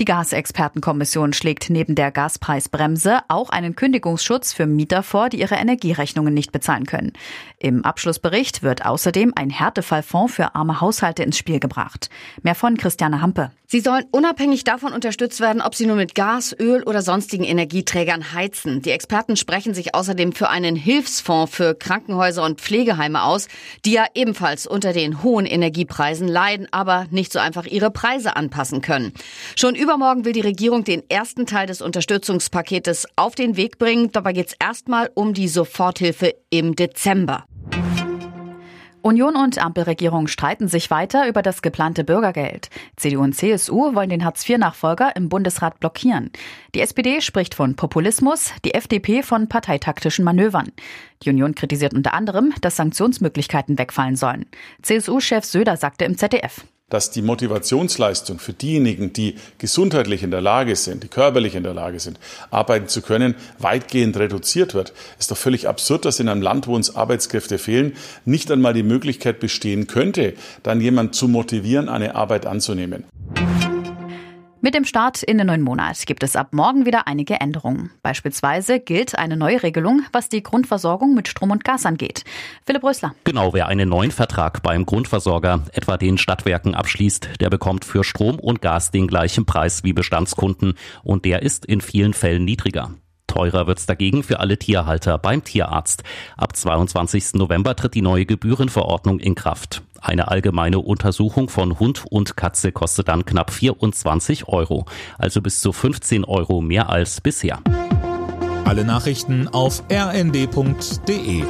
Die Gasexpertenkommission schlägt neben der Gaspreisbremse auch einen Kündigungsschutz für Mieter vor, die ihre Energierechnungen nicht bezahlen können. Im Abschlussbericht wird außerdem ein Härtefallfonds für arme Haushalte ins Spiel gebracht. Mehr von Christiane Hampe. Sie sollen unabhängig davon unterstützt werden, ob sie nur mit Gas, Öl oder sonstigen Energieträgern heizen. Die Experten sprechen sich außerdem für einen Hilfsfonds für Krankenhäuser und Pflegeheime aus, die ja ebenfalls unter den hohen Energiepreisen leiden, aber nicht so einfach ihre Preise anpassen können. Schon übermorgen will die Regierung den ersten Teil des Unterstützungspaketes auf den Weg bringen. Dabei geht es erstmal um die Soforthilfe im Dezember. Union und Ampelregierung streiten sich weiter über das geplante Bürgergeld. CDU und CSU wollen den Hartz-IV-Nachfolger im Bundesrat blockieren. Die SPD spricht von Populismus, die FDP von parteitaktischen Manövern. Die Union kritisiert unter anderem, dass Sanktionsmöglichkeiten wegfallen sollen. CSU-Chef Söder sagte im ZDF dass die Motivationsleistung für diejenigen, die gesundheitlich in der Lage sind, die körperlich in der Lage sind, arbeiten zu können, weitgehend reduziert wird. Ist doch völlig absurd, dass in einem Land, wo uns Arbeitskräfte fehlen, nicht einmal die Möglichkeit bestehen könnte, dann jemand zu motivieren, eine Arbeit anzunehmen. Mit dem Start in den neuen Monat gibt es ab morgen wieder einige Änderungen. Beispielsweise gilt eine neue Regelung, was die Grundversorgung mit Strom und Gas angeht. Philipp Rösler. Genau, wer einen neuen Vertrag beim Grundversorger, etwa den Stadtwerken, abschließt, der bekommt für Strom und Gas den gleichen Preis wie Bestandskunden und der ist in vielen Fällen niedriger. Teurer wird's dagegen für alle Tierhalter beim Tierarzt. Ab 22. November tritt die neue Gebührenverordnung in Kraft. Eine allgemeine Untersuchung von Hund und Katze kostet dann knapp 24 Euro, also bis zu 15 Euro mehr als bisher. Alle Nachrichten auf rnd.de